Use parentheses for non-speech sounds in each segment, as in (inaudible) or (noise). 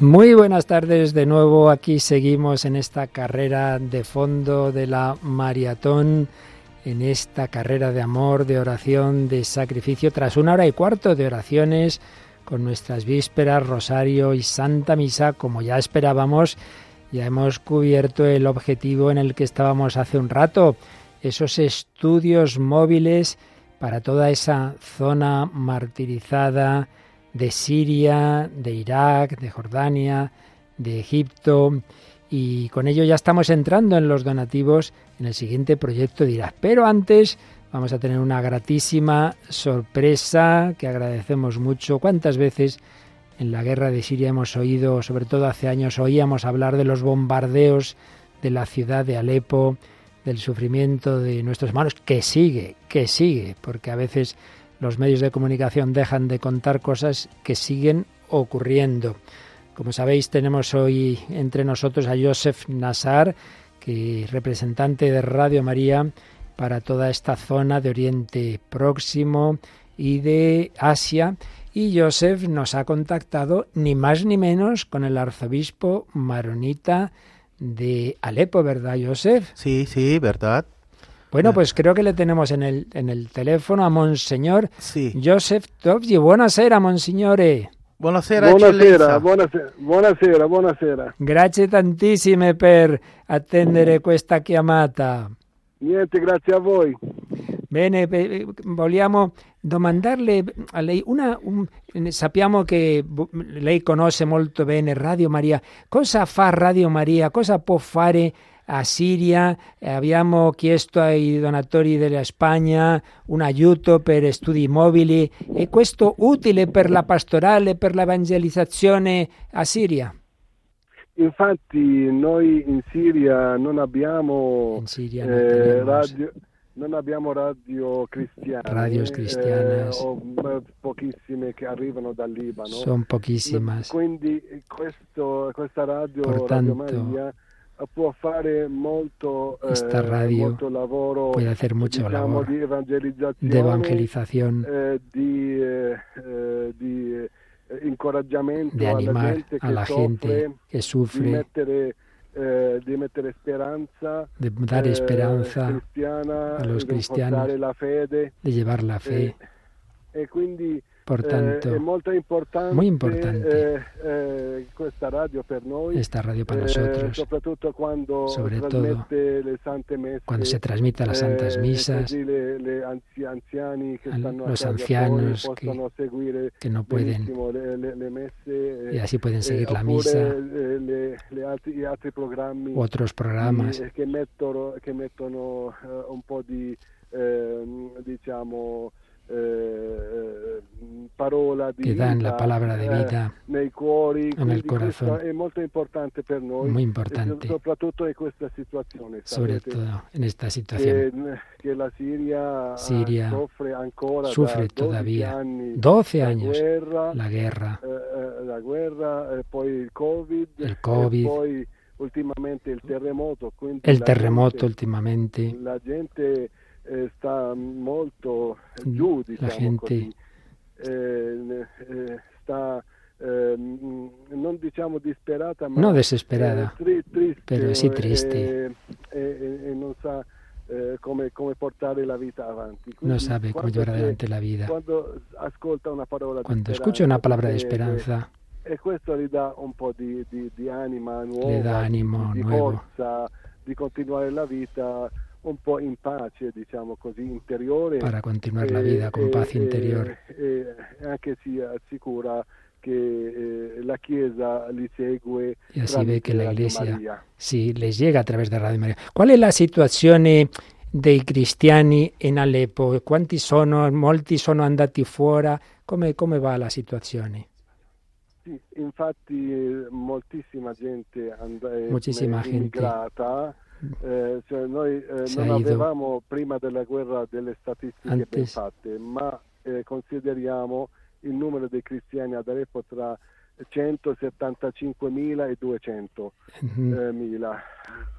Muy buenas tardes de nuevo. Aquí seguimos en esta carrera de fondo de la maratón, en esta carrera de amor, de oración, de sacrificio, tras una hora y cuarto de oraciones con nuestras vísperas, rosario y santa misa, como ya esperábamos. Ya hemos cubierto el objetivo en el que estábamos hace un rato, esos estudios móviles para toda esa zona martirizada, de Siria, de Irak, de Jordania, de Egipto, y con ello ya estamos entrando en los donativos en el siguiente proyecto de Irak. Pero antes vamos a tener una gratísima sorpresa que agradecemos mucho. ¿Cuántas veces en la guerra de Siria hemos oído, sobre todo hace años, oíamos hablar de los bombardeos de la ciudad de Alepo, del sufrimiento de nuestros hermanos, que sigue, que sigue, porque a veces los medios de comunicación dejan de contar cosas que siguen ocurriendo. Como sabéis, tenemos hoy entre nosotros a Joseph Nassar, que es representante de Radio María para toda esta zona de Oriente Próximo y de Asia. Y Joseph nos ha contactado ni más ni menos con el arzobispo maronita de Alepo, ¿verdad, Joseph? Sí, sí, verdad. Bueno, pues creo que le tenemos en el, en el teléfono a Monseñor sì. Joseph Toggi. Buonasera, Monsignore. Buonasera, buonasera, buonasera, buonasera, buonasera. Grazie tantissime per attendere questa chiamata. Niente, grazie a voi. Bene, vogliamo domandarle a lei una... Un, sappiamo che lei conosce molto bene Radio Maria. Cosa fa Radio Maria? Cosa può fare a Siria, abbiamo chiesto ai donatori della Spagna un aiuto per studi mobili e questo utile per la pastorale, per l'evangelizzazione a Siria? Infatti noi in Siria non abbiamo in Siria eh, radio, non abbiamo radio cristiane, eh, eh, o pochissime che arrivano dal Libano. Son pochísimas. Quindi questo, questa radio, Por Radio tanto, Maria, può fare molto, esta eh, radio molto lavoro puede hacer mucho diciamo, labor di evangelizzazione, de evangelización, eh, di, eh, eh, di eh, incoraggiamento de animar gente a la gente que di sufre, mettere, eh, di mettere speranza de dar eh, esperanza, a los di cristianos, rafforzare la fede de llevar la fe. e quindi Eh, importante, muy importante. eh, eh, esta radio para nosotros, sobre messe cuando se transmite las santas eh, misas, a los ancianos que- que no pueden. y así pueden seguir la misa. u otros programas. che mettono, un po' di diciamo eh, parola di que dan la palabra de eh, vida cuori, el corazón. muy e importante, soprattutto in questa situazione. sobre todo en esta situación. Siria, Siria soffre ancora sufre da 12 todavía anni 12 la años la guerra, eh, eh, eh, El e Covid. poi ultimamente il terremoto. el últimamente, la gente eh, sta molto giù, diciamo la gente così. Eh, eh, sta eh, non diciamo disperata, ma no desesperada, eh, tri- triste, pero sí eh, triste. e non sa come, come portare la vita avanti. no Quindi sabe cómo quando llevar adelante la vida. Quando ascolta una parola Cuando di escucha una palabra de esperanza, e questo gli dà un po' di, di, di anima nuova, le da ánimo di nuevo forza, di continuare la vita un po' in pace, diciamo così, interiore. para continuar la e- vida con e- paz e- E, anche si assicura che eh, la Chiesa li segue y así ve que la Iglesia Maria. sí les llega a través de Radio María. ¿Cuál è la situazione dei cristiani in Aleppo? Quanti sono? Molti sono andati fuori? Come, come va la situazione? Sì, infatti eh, moltissima gente and- è Moltissima è gente. Eh, cioè noi eh, non avevamo prima della guerra delle statistiche ben Antes. fatte, ma eh, consideriamo il numero dei cristiani ad Aleppo tra 175.000 e 200.000. Ujú.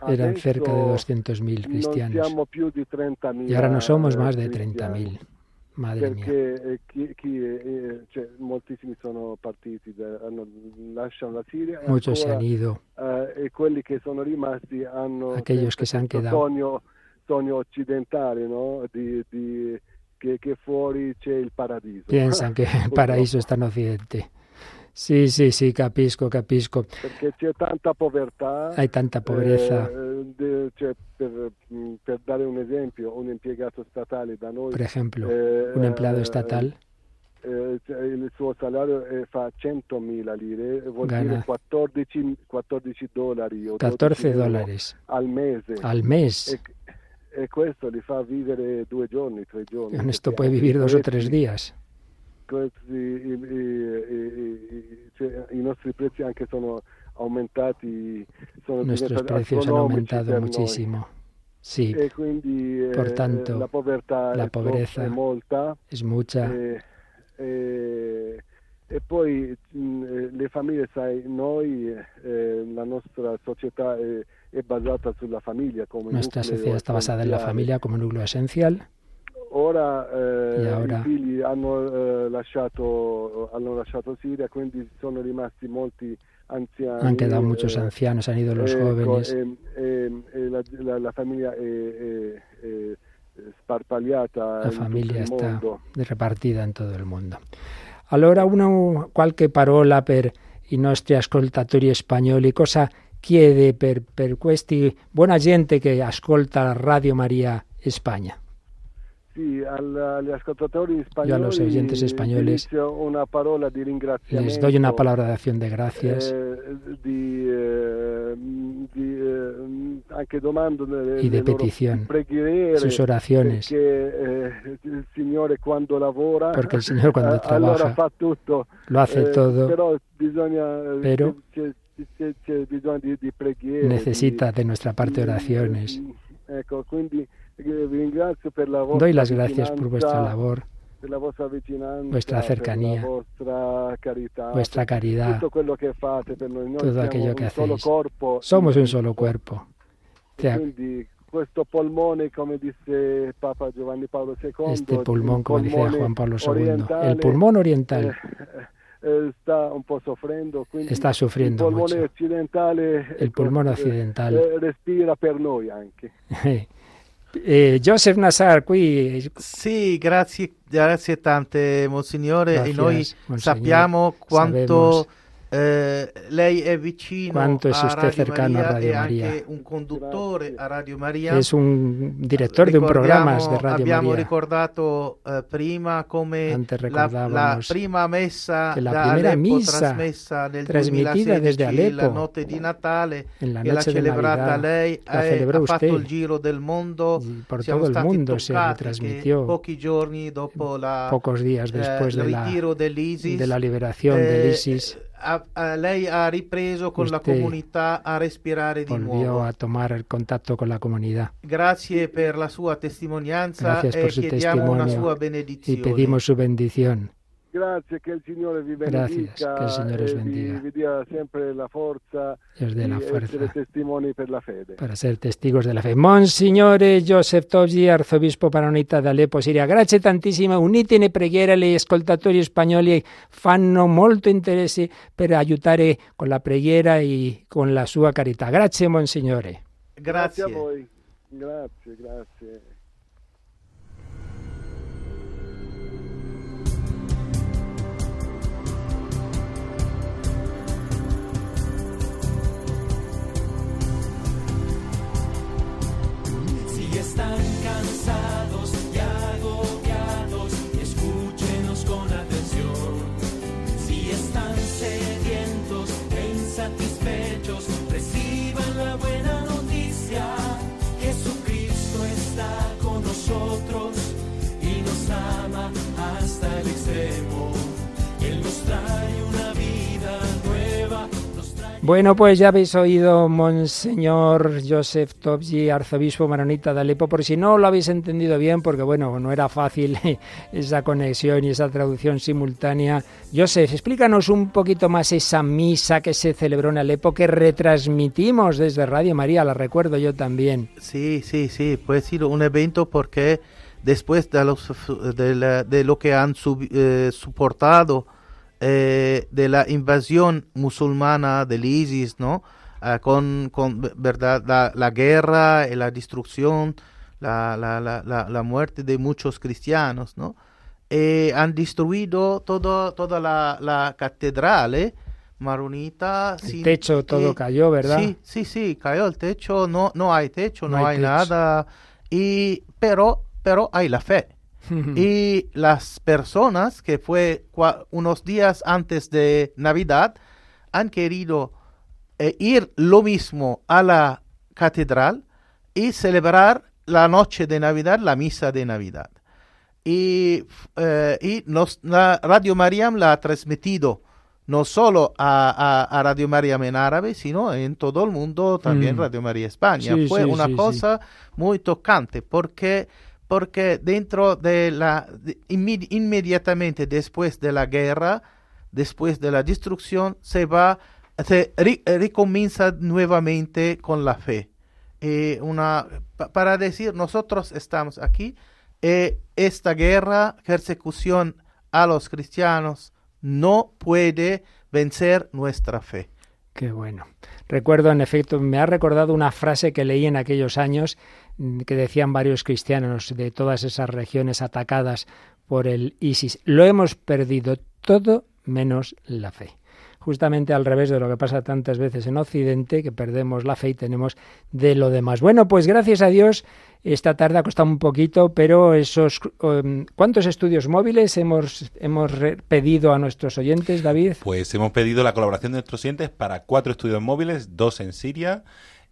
Eran cerca de Adesso 200.000 non cristianos siamo più di 30.000 y ahora no somos eh, más de cristiani. 30.000. Madre perché mia. chi, chi, eh, cioè, moltissimi sono partiti, da, hanno, lasciano la Siria Muchos se han ido. eh, e quelli che sono rimasti hanno Aquellos que se han quedado. sogno, sogno occidentale, no? di, di- che, che fuori c'è il paradiso. Piensan (laughs) que el paraíso está en Occidente. Sí, sí, sí, capisco, capisco. Perché c'è tanta povertà. Hay tanta pobreza. eh, de- cioè, per, mh, per dare un esempio, un impiegato statale da noi. Eh, un empleado estatal cioè, il suo salario fa 100.000 lire, vuol Gana. dire 14, 14 dollari o 14 12 euro dólares al mese. al mes. E, e questo li fa vivere due giorni, tre giorni. Con esto puede vivir dos o tres días. Questi, i, i- i- i- cioè, i nostri prezzi anche sono aumentati, sono Nuestros precios han aumentado noi. muchísimo. Sí, E quindi eh, Por tanto, la povertà la è, pobreza è molta es mucha. e, poi mh, eh, le famiglie, sai, noi, eh, la nostra società è, è basata sulla famiglia come Nuestra nucleo sociedad está basada en la familia como núcleo esencial. Ora, eh, E ora? i figli hanno, eh, lasciato, hanno lasciato Siria, quindi sono rimasti molti anziani. Han quedado muchos eh, ancianos, han ido los jóvenes. e- e- la, la- la famiglia è, sparpagliata La in familia tutto il está repartida in tutto il mondo. Allora, una qualche parola per i nostri ascoltatori spagnoli, cosa chiede per, per questi buona gente che ascolta Radio Maria España? Sì, al- a los oyentes españoles inizio una parola di ringraziamento. Les doy una palabra de acción de gracias eh, di, eh, di, eh, anche y de petición, sus oraciones, porque el Señor cuando trabaja fa tutto lo hace todo, bisogna Pero necesita de nuestra parte oraciones. ecco quindi eh, Doy las gracias por vuestra labor, vuestra cercanía, vuestra caridad, todo aquello que hacéis. Somos un solo cuerpo. Este pulmón, como polmone Juan Pablo II, orientale, el pulmón oriental eh, eh, sta un po' quindi está sufriendo polmone mucho. El pulmón eh, occidental. eh, respira per noi anche (laughs) Eh, Joseph Nassar qui Sì, grazie, grazie tante, Monsignore. Gracias, e noi Monsignor. sappiamo quanto Sabemos eh, Quanto es usted Radio cercano a Radio e Maria. anche un conduttore Grazie. a Radio Maria. es un director de un programa de Radio abbiamo María. ricordato eh, prima come Antes la, la recordábamos prima messa che la primera misa trasmessa nel trasmitida 2016, desde Aleppo, la notte di Natale En la che l'ha noche de celebrata Navidad lei la eh, celebró ha fatto usted. il giro del mondo Y por todo el mundo se retransmitió pochi giorni dopo la, pocos días eh, después de la, ritiro dell'ISIS de la liberación eh, del ISIS. Ha- ha- lei ha ripreso con la Usted comunità a respirare di nuovo. a tomar el contacto con la comunidad. Grazie per la sua testimonianza Gracias e por su chiediamo una sua Y benedizione. pedimos su bendición. Grazie che il Signore vi Gracias, benedica che il Signore os e vi, bendiga. vi dia sempre la forza Y os dé la fuerza testimoni per la fede para ser testigos de la fe. Monsignore Joseph Toggi, arzobispo paronita de Aleppo, Siria, grazie tantissimo, unitene preghiere agli ascoltatori spagnoli, fanno molto interesse per aiutare con la preghiera e con la sua carità. Grazie Monsignore. grazie a Grazie. voi grazie grazie hasta el extremo. Él nos trae una vida nueva, trae Bueno, pues ya habéis oído, Monseñor Joseph Tobji, arzobispo maronita de Alepo, por si no lo habéis entendido bien, porque bueno, no era fácil (laughs) esa conexión y esa traducción simultánea. Joseph, explícanos un poquito más esa misa que se celebró en Alepo, que retransmitimos desde Radio María, la recuerdo yo también. Sì, sì, sì, può essere un evento perché después de, los, de, la- de lo que han sub- eh, soportado eh, de la invasión musulmana del ISIS, ¿no? Ah, con, con, verdad, la, la guerra y la destrucción, la, la, la, la, la muerte de muchos cristianos, ¿no? Eh, han destruido todo, toda la, la catedral. Maronita. El sin- techo todo cayó, ¿verdad? Sí, sí, sí, cayó el techo, no, no hay techo, No no, hay hay, techo. nada, y, pero, pero hay la fe. (laughs) Y las personas que fue unos días antes de Navidad han querido eh, ir lo mismo a la catedral y celebrar la noche de Navidad, la misa de Navidad. Y, eh, y nos, la Radio Mariam la ha transmitido no solo a, a- a Radio Mariam en árabe, sino en todo el mundo, también Mm. Radio María España. Sí, Fue sí, una sí. cosa muy tocante porque, porque dentro de la, inmediatamente después de la guerra, después de la destrucción, se va, se re- recomienza nuevamente con la fe. Eh, una, pa- para decir, nosotros estamos aquí, eh, esta guerra, persecución a los cristianos, no puede vencer nuestra fe. Qué bueno. Recuerdo, en efecto, me ha recordado una frase que leí en aquellos años que decían varios cristianos de todas esas regiones atacadas por el ISIS. Lo hemos perdido todo menos la fe. Justamente al revés de lo que pasa tantas veces en Occidente, que perdemos la fe y tenemos de lo demás. Bueno, pues gracias a Dios, esta tarde ha costado un poquito, pero esos... um, ¿Cuántos estudios móviles hemos, hemos pedido a nuestros oyentes, David? Pues hemos pedido la colaboración de nuestros clientes para cuatro estudios móviles, dos en Siria,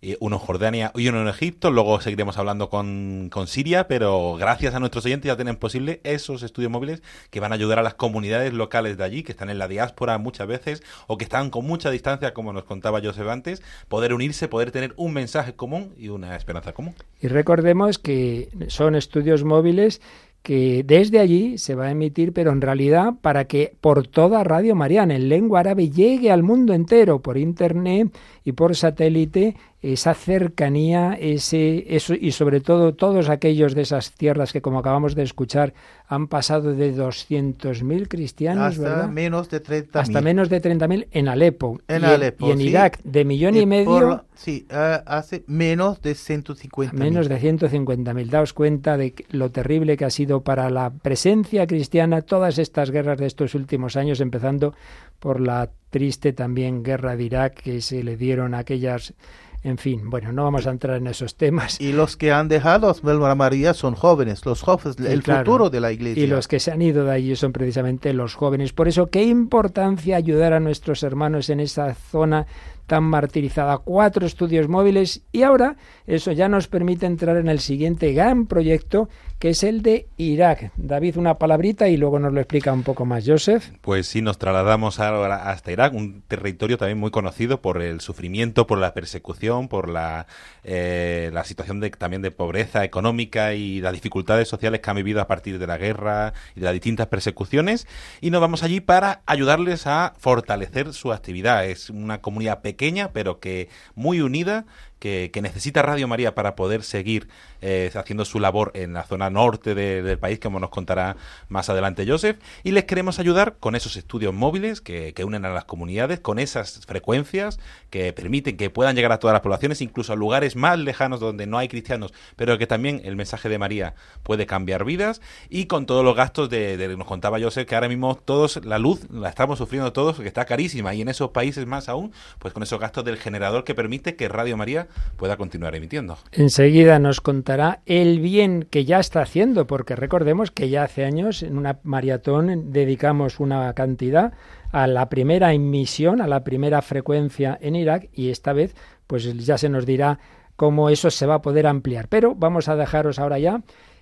eh, uno en Jordania y uno en Egipto. Luego seguiremos hablando con, con Siria, pero gracias a nuestros oyentes ya tienen posible esos estudios móviles que van a ayudar a las comunidades locales de allí, que están en la diáspora muchas veces o que están con mucha distancia, como nos contaba Joseph antes, poder unirse, poder tener un mensaje común y una esperanza común. Y recordemos que son estudios móviles que desde allí se va a emitir, pero en realidad para que por toda Radio Mariana en lengua árabe llegue al mundo entero por internet y por satélite esa cercanía, ese eso y sobre todo todos aquellos de esas tierras que como acabamos de escuchar han pasado de 200.000 cristianos, Hasta ¿verdad? menos de 30 Hasta menos de 30.000 en Alepo En y, Alepo, y en sí. Irak de millón y, Y medio por- sí, eh, hace menos de 150 Menos de 150.000. Daos cuenta de lo terrible que ha sido para la presencia cristiana todas estas guerras de estos últimos años, empezando por la triste también guerra de Irak que se le dieron a aquellas. En fin, bueno, no vamos a entrar en esos temas. Y los que han dejado a María son jóvenes, los jóvenes, el claro. futuro de la iglesia. Y los que se han ido de allí son precisamente los jóvenes. Por eso, qué importancia ayudar a nuestros hermanos en esa zona tan martirizada. Cuatro estudios móviles y ahora eso ya nos permite entrar en el siguiente gran proyecto que es el de Irak. David, una palabrita y luego nos lo explica un poco más Joseph. Pues sí, nos trasladamos ahora hasta Irak, un territorio también muy conocido por el sufrimiento, por la persecución, por la, eh, la situación de, también de pobreza económica y las dificultades sociales que han vivido a partir de la guerra y de las distintas persecuciones. Y nos vamos allí para ayudarles a fortalecer su actividad. Es una comunidad pequeña, pero que muy unida que, necesita Radio María para poder seguir eh, haciendo su labor en la zona norte de- del país, como nos contará más adelante Joseph. Y les queremos ayudar con esos estudios móviles que, que unen a las comunidades, con esas frecuencias que permiten que puedan llegar a todas las poblaciones, incluso a lugares más lejanos donde no hay cristianos, pero que también el mensaje de María puede cambiar vidas. Y con todos los gastos de, de- nos contaba Joseph, que ahora mismo todos, la luz la estamos sufriendo todos, que está carísima. Y en esos países más aún, pues con esos gastos del generador que permite que Radio María pueda continuar emitiendo. Enseguida nos contará el bien que ya está haciendo, porque recordemos que ya hace años en una maratón dedicamos una cantidad a la primera emisión, a la primera frecuencia en Irak y esta vez pues ya se nos dirá cómo eso se va a poder ampliar. Pero vamos a dejaros ahora ya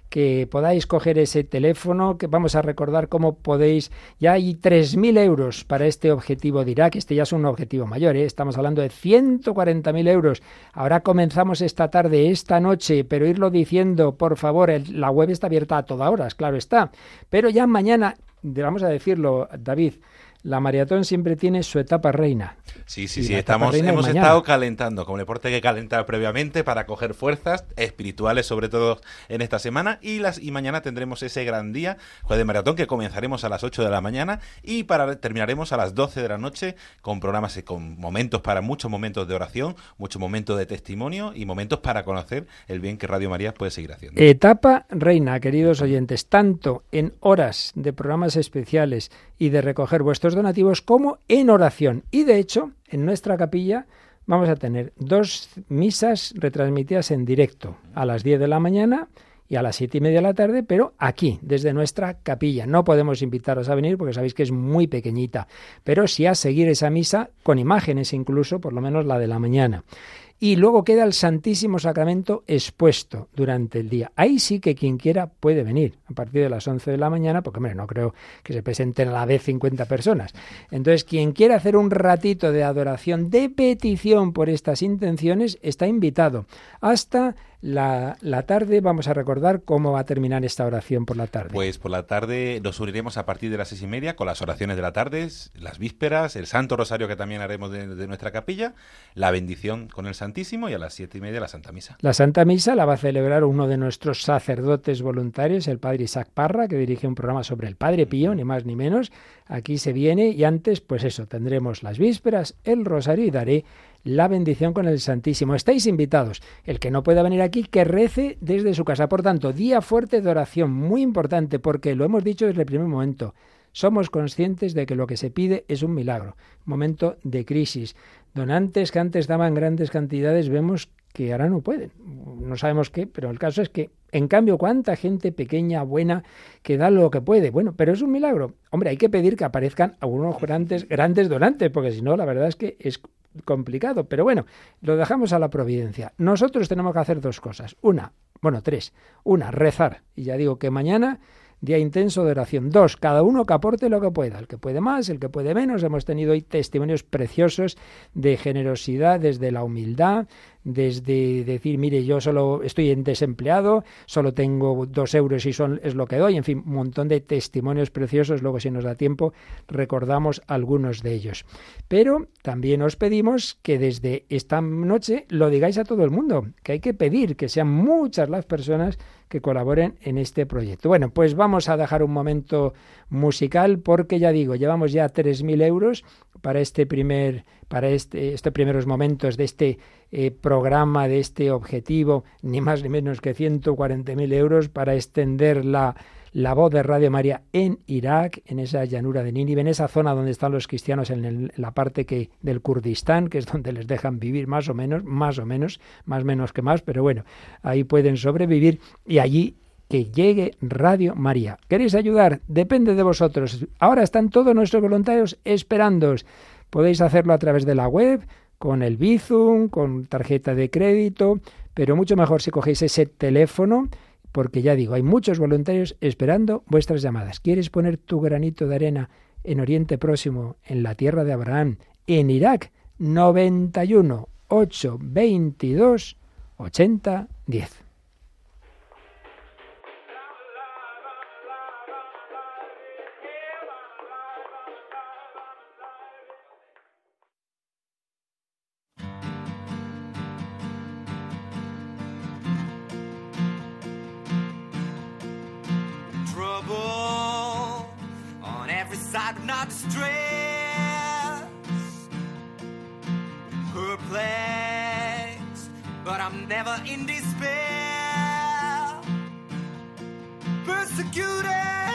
que podáis coger ese teléfono, que vamos a recordar cómo podéis, ya hay 3.000 euros para este objetivo de Irak, este ya es un objetivo mayor, ¿eh? estamos hablando de 140.000 euros. Ahora comenzamos esta tarde, esta noche, pero irlo diciendo, por favor, la web está abierta a toda hora, claro está, pero ya mañana, vamos a decirlo, David, la maratón siempre tiene su etapa reina. Sí, sí, sí, estamos, hemos estado calentando, como el deporte que calentar previamente para coger fuerzas espirituales, sobre todo en esta semana, y, las, y mañana tendremos ese gran día, jueves de maratón, que comenzaremos a las 8 de la mañana y para terminaremos a las 12 de la noche con programas, con momentos para muchos momentos de oración, muchos momentos de testimonio y momentos para conocer el bien que Radio María puede seguir haciendo. Etapa reina, queridos oyentes, tanto en horas de programas especiales y de recoger vuestros donativos como en oración. Y de hecho, en nuestra capilla vamos a tener dos misas retransmitidas en directo a las 10 de la mañana y a las siete y media de la tarde, pero aquí, desde nuestra capilla. No podemos invitaros a venir porque sabéis que es muy pequeñita, pero sí a seguir esa misa con imágenes incluso, por lo menos la de la mañana y luego queda el Santísimo Sacramento expuesto durante el día. Ahí sí que quien quiera puede venir a partir de las 11 de la mañana, porque hombre, no creo que se presenten a la vez 50 personas. Entonces, quien quiera hacer un ratito de adoración, de petición por estas intenciones, está invitado. Hasta la, la, tarde vamos a recordar cómo va a terminar esta oración por la tarde. Pues por la tarde nos uniremos a partir de las seis y media con las oraciones de la tarde, las vísperas, el Santo Rosario que también haremos de, nuestra capilla, la bendición con el Santísimo y a las siete y media la Santa Misa. La Santa Misa la va a celebrar uno de nuestros sacerdotes voluntarios, el Padre Isaac Parra, que dirige un programa sobre el Padre Pío, ni más ni menos. Aquí se viene y antes, pues eso, tendremos las vísperas, el Rosario y daré la bendición con el Santísimo. Estáis invitados. El que no pueda venir aquí, que rece desde su casa. Por tanto, día fuerte de oración, muy importante, porque lo hemos dicho desde el primer momento. Somos conscientes de que lo que se pide es un milagro, momento de crisis. Donantes que antes daban grandes cantidades, vemos que ahora no pueden. No sabemos qué, pero el caso es que, en cambio, cuánta gente pequeña, buena, que da lo que puede. Bueno, pero es un milagro. Hombre, hay que pedir que aparezcan algunos grandes, grandes donantes, porque si no, la verdad es que es complicado, pero bueno, lo dejamos a la providencia. Nosotros tenemos que hacer dos cosas. Una, bueno, tres. Una, rezar. Y ya digo que mañana día intenso de oración. Dos, cada uno que aporte lo que pueda, el que puede más, el que puede menos. Hemos tenido hoy testimonios preciosos de generosidad desde la humildad, desde decir, mire, yo solo estoy en desempleado, solo tengo dos euros y son, es lo que doy, en fin, un montón de testimonios preciosos, luego si nos da tiempo recordamos algunos de ellos. Pero también os pedimos que desde esta noche lo digáis a todo el mundo, que hay que pedir que sean muchas las personas que colaboren en este proyecto. Bueno, pues vamos a dejar un momento musical porque ya digo, llevamos ya 3.000 euros para este primer, para este, estos primeros momentos de este eh, programa, de este objetivo, ni más ni menos que 140.000 euros para extender la, la voz de Radio María en Irak, en esa llanura de Nínive, en esa zona donde están los cristianos en, la parte que del Kurdistán, que es donde les dejan vivir más o menos, más o menos, más menos que más, pero bueno, ahí pueden sobrevivir y allí que llegue Radio María. ¿Queréis ayudar? Depende de vosotros. Ahora están todos nuestros voluntarios esperándoos. Podéis hacerlo a través de la web, con el Bizum, con tarjeta de crédito, pero mucho mejor si cogéis ese teléfono, porque ya digo, hay muchos voluntarios esperando vuestras llamadas. ¿Quieres poner tu granito de arena en Oriente Próximo, en la tierra de Abraham, en Irak? 91 8 22 80 10. not stressed, perplexed, but I'm never in despair. Persecuted.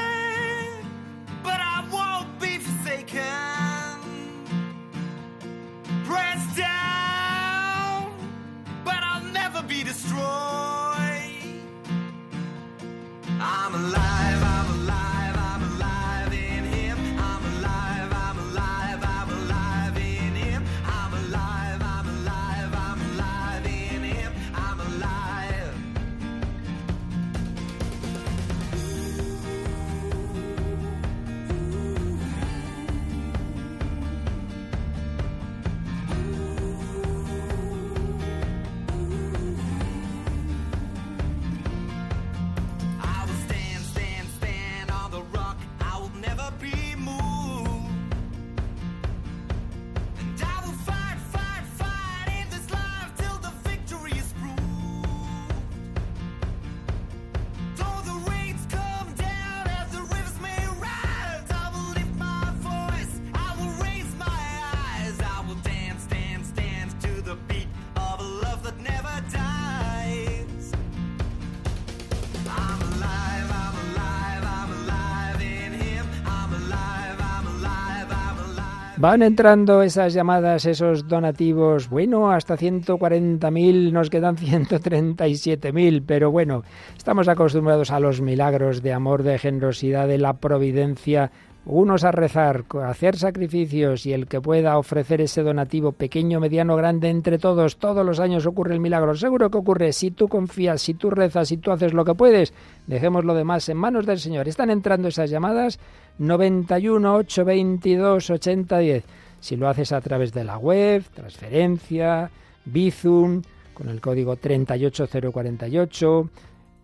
Van entrando esas llamadas, esos donativos. Bueno, hasta 140.000, nos quedan 137.000, pero bueno, estamos acostumbrados a los milagros de amor, de generosidad, de la providencia unos a rezar, a hacer sacrificios y el que pueda ofrecer ese donativo pequeño, mediano, grande entre todos, todos los años ocurre el milagro. Seguro que ocurre si tú confías, si tú rezas, si tú haces lo que puedes. Dejemos lo demás en manos del Señor. Están entrando esas llamadas 91 822 8010. Si lo haces a través de la web, transferencia, Bizum, con el código 38048,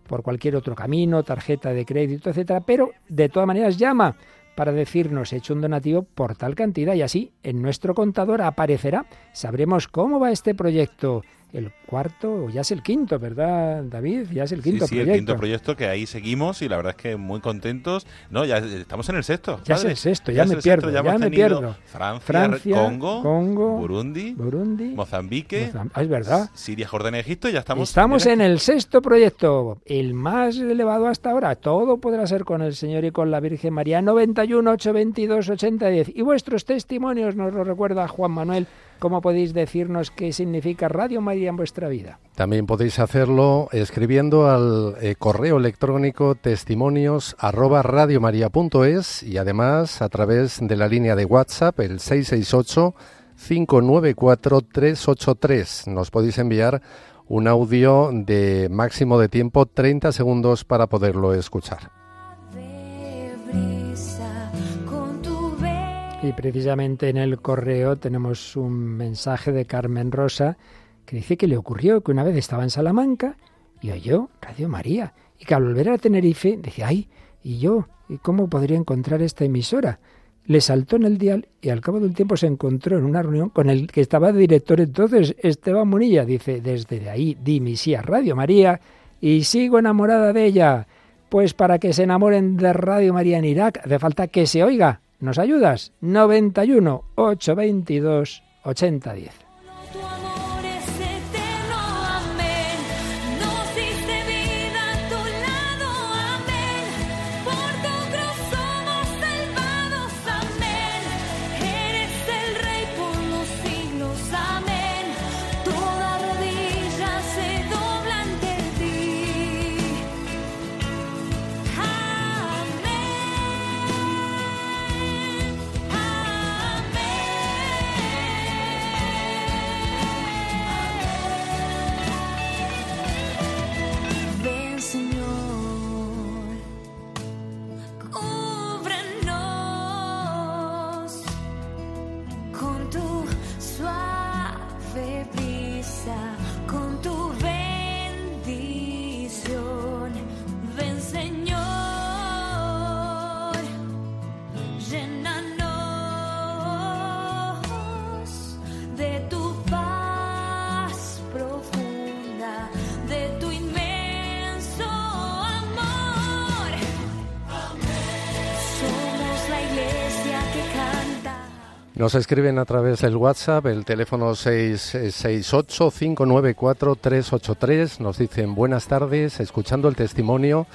por cualquier otro camino, tarjeta de crédito, etcétera, pero de todas maneras llama para decirnos he hecho un donativo por tal cantidad y así en nuestro contador aparecerá. Sabremos cómo va este proyecto el cuarto, o ya es el quinto, ¿verdad, David? Ya es el quinto sí, sí, proyecto. el quinto proyecto que ahí seguimos y la verdad es que muy contentos. No, ya estamos en el sexto. Ya es el sexto, ya, me pierdo, ya, me pierdo. Francia, Congo, Congo, Burundi, Burundi, Mozambique, ah, es verdad. Siria, Jordania, Egipto, ya estamos. Estamos en el sexto proyecto, el más elevado hasta ahora. Todo podrá ser con el Señor y con la Virgen María. 91 822 8010. Y vuestros testimonios nos lo recuerda Juan Manuel ¿Cómo podéis decirnos qué significa Radio María en vuestra vida? También podéis hacerlo escribiendo al eh, correo electrónico testimonios arroba radiomaria.es y además a través de la línea de WhatsApp el 668 594 383. Nos podéis enviar un audio de máximo de tiempo 30 segundos para poderlo escuchar. Y precisamente en el correo tenemos un mensaje de Carmen Rosa que dice que le ocurrió que una vez estaba en Salamanca y oyó Radio María y que al volver a Tenerife decía, ay, ¿y yo? ¿Y cómo podría encontrar esta emisora? Le saltó en el dial y al cabo de un tiempo se encontró en una reunión con el que estaba de director entonces, Esteban Munilla. Dice, desde ahí di a Radio María y sigo enamorada de ella. Pues para que se enamoren de Radio María en Irak hace falta que se oiga ¿Nos ayudas? 91 822 8010. Nos escriben a través del WhatsApp, el teléfono 668-594-383. Nos dicen buenas tardes, escuchando el testimonio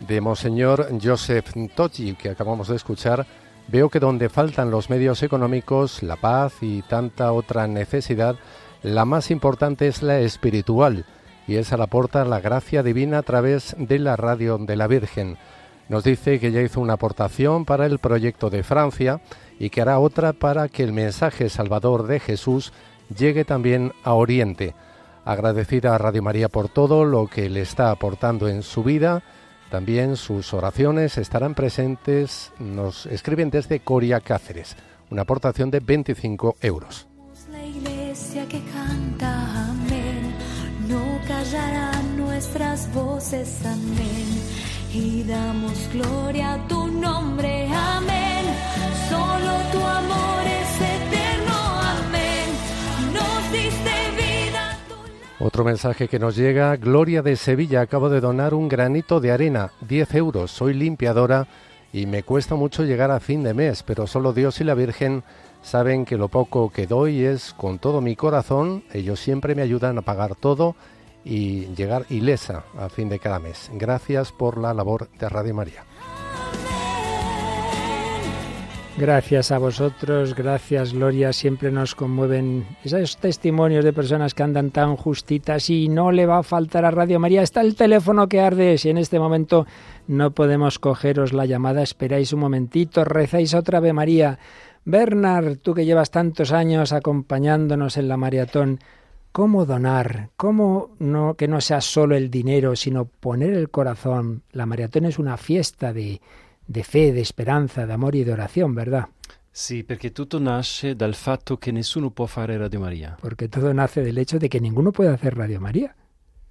de Monseñor Joseph Tochi, que acabamos de escuchar. Veo que donde faltan los medios económicos, la paz y tanta otra necesidad, la más importante es la espiritual, y esa la aporta la gracia divina a través de la radio de la Virgen. Nos dice que ya hizo una aportación para el proyecto de Francia y que hará otra para que el mensaje salvador de Jesús llegue también a Oriente. Agradecida a Radio María por todo lo que le está aportando en su vida, también sus oraciones estarán presentes, nos escriben desde Coria Cáceres, una aportación de 25 euros. La iglesia que canta, amén, no callarán nuestras voces, amén, y damos gloria a tu nombre, amén. Otro mensaje que nos llega, Gloria de Sevilla, acabo de donar un granito de arena, 10 euros, soy limpiadora y me cuesta mucho llegar a fin de mes, pero solo Dios y la Virgen saben que lo poco que doy es con todo mi corazón, ellos siempre me ayudan a pagar todo y llegar ilesa a fin de cada mes. Gracias por la labor de Radio María. Gracias a vosotros, gracias Gloria, siempre nos conmueven esos testimonios de personas que andan tan justitas y no le va a faltar a Radio María. Está el teléfono que arde, si en este momento no podemos cogeros la llamada, esperáis un momentito, rezáis otra vez María. Bernard, tú que llevas tantos años acompañándonos en la maratón, ¿cómo donar? ¿Cómo no que no sea solo el dinero, sino poner el corazón? La maratón es una fiesta de de fe, de esperanza, de amor y de oración, ¿verdad? Sì, perché tutto nasce dal fatto che nessuno può fare Radio Maria. Porque todo nace del hecho de que ninguno puede hacer Radio María.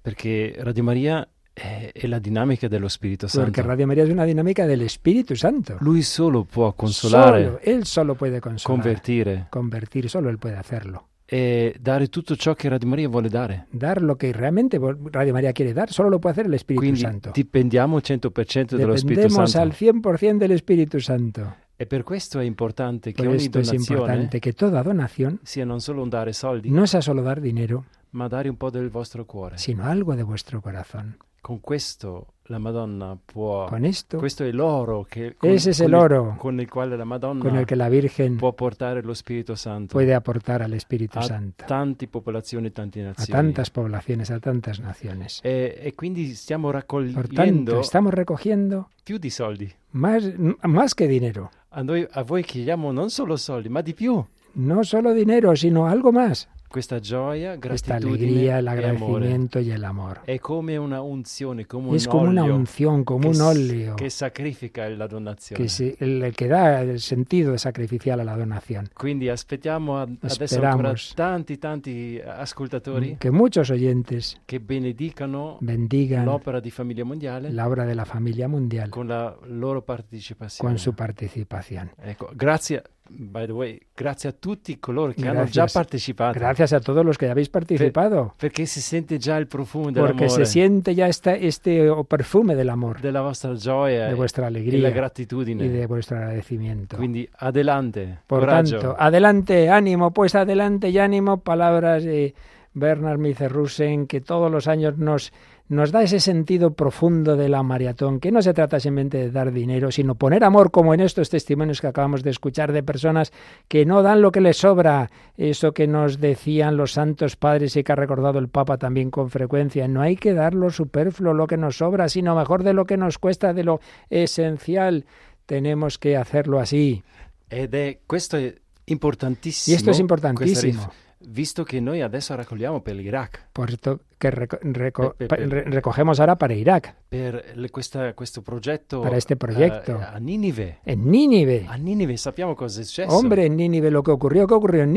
Perché Radio Maria è, è la dinamica dello Spirito Santo. Porque Radio María es una dinámica del Espíritu Santo. Lui solo può consolare, Solo, él solo puede consolar, convertire convertir, solo él puede hacerlo. E dare tutto ciò che Radio Maria vuole dare. Dar lo que realmente Radio María quiere dar, solo lo puede hacer el Espíritu Quindi Santo. dipendiamo al 100% dello Spirito Santo. al 100% del Espíritu Santo. E per questo è importante che Por ogni donazione importante que toda donación sia non solo un dare soldi, no sea solo dar dinero, ma dare un po' del vostro cuore. sino algo de vuestro corazón. Con questo la Madonna può... Con esto, Questo è l'oro che, con, ese es con el oro con il quale la Madonna con el que la Virgen può portare lo Spirito Santo puede aportar al Espíritu a Santo. tante popolazioni, tante a nazioni. tantas poblaciones, a tantas naciones. E, e quindi stiamo Por raccogliendo tanto, estamos recogiendo più di soldi. más, más que dinero. A, noi, a voi chiediamo non solo soldi, ma di più. No solo dinero, sino algo más. Questa gioia, Esta gratitudine alegría, el e agradecimiento y el amor. È come una unzione, come Es un como una olio unción, como che, un óleo, che sacrifica la donazione. que se- el, que da el sentido sacrificial a la donación. Quindi aspettiamo ad- adesso ancora tanti, tanti ascoltatori Que muchos oyentes che benedicano bendigan l'opera di Famiglia Mondiale la obra de la familia mundial con la loro partecipazione. con su participación. Ecco, grazie, by the way, grazie a tutti coloro che hanno già Gracias. partecipato. Gracias a todos los que habéis participado, Perché si sente già il profumo porque dell'amore, se siente ya esta, este oh, perfume del amor, della vostra gioia de vuestra e la alegría gratitudine. y de vuestro agradecimiento. Quindi adelante, Por coraggio. tanto, adelante, ánimo, pues adelante y ánimo, palabras de Bernard Micerrusen, que todos los años nos, nos da ese sentido profundo de la maratón, que no se trata simplemente de dar dinero, sino poner amor, como en estos testimonios que acabamos de escuchar de personas que no dan lo que les sobra, eso que nos decían los santos padres y que ha recordado el Papa también con frecuencia, no hay que dar lo superfluo, lo que nos sobra, sino mejor de lo que nos cuesta, de lo esencial. Tenemos que hacerlo así. Ed è, questo è importantissimo. Y esto es importantísimo. visto che noi adesso raccogliamo per l'Iraq, Por reco- reco- re- recogemos ahora para Irak, per questa- questo progetto este proyecto. eh, a Ninive. en. A Ninive sappiamo cosa è successo. Hombre, en Nínive, lo que ocurrió, ¿qué ocurrió en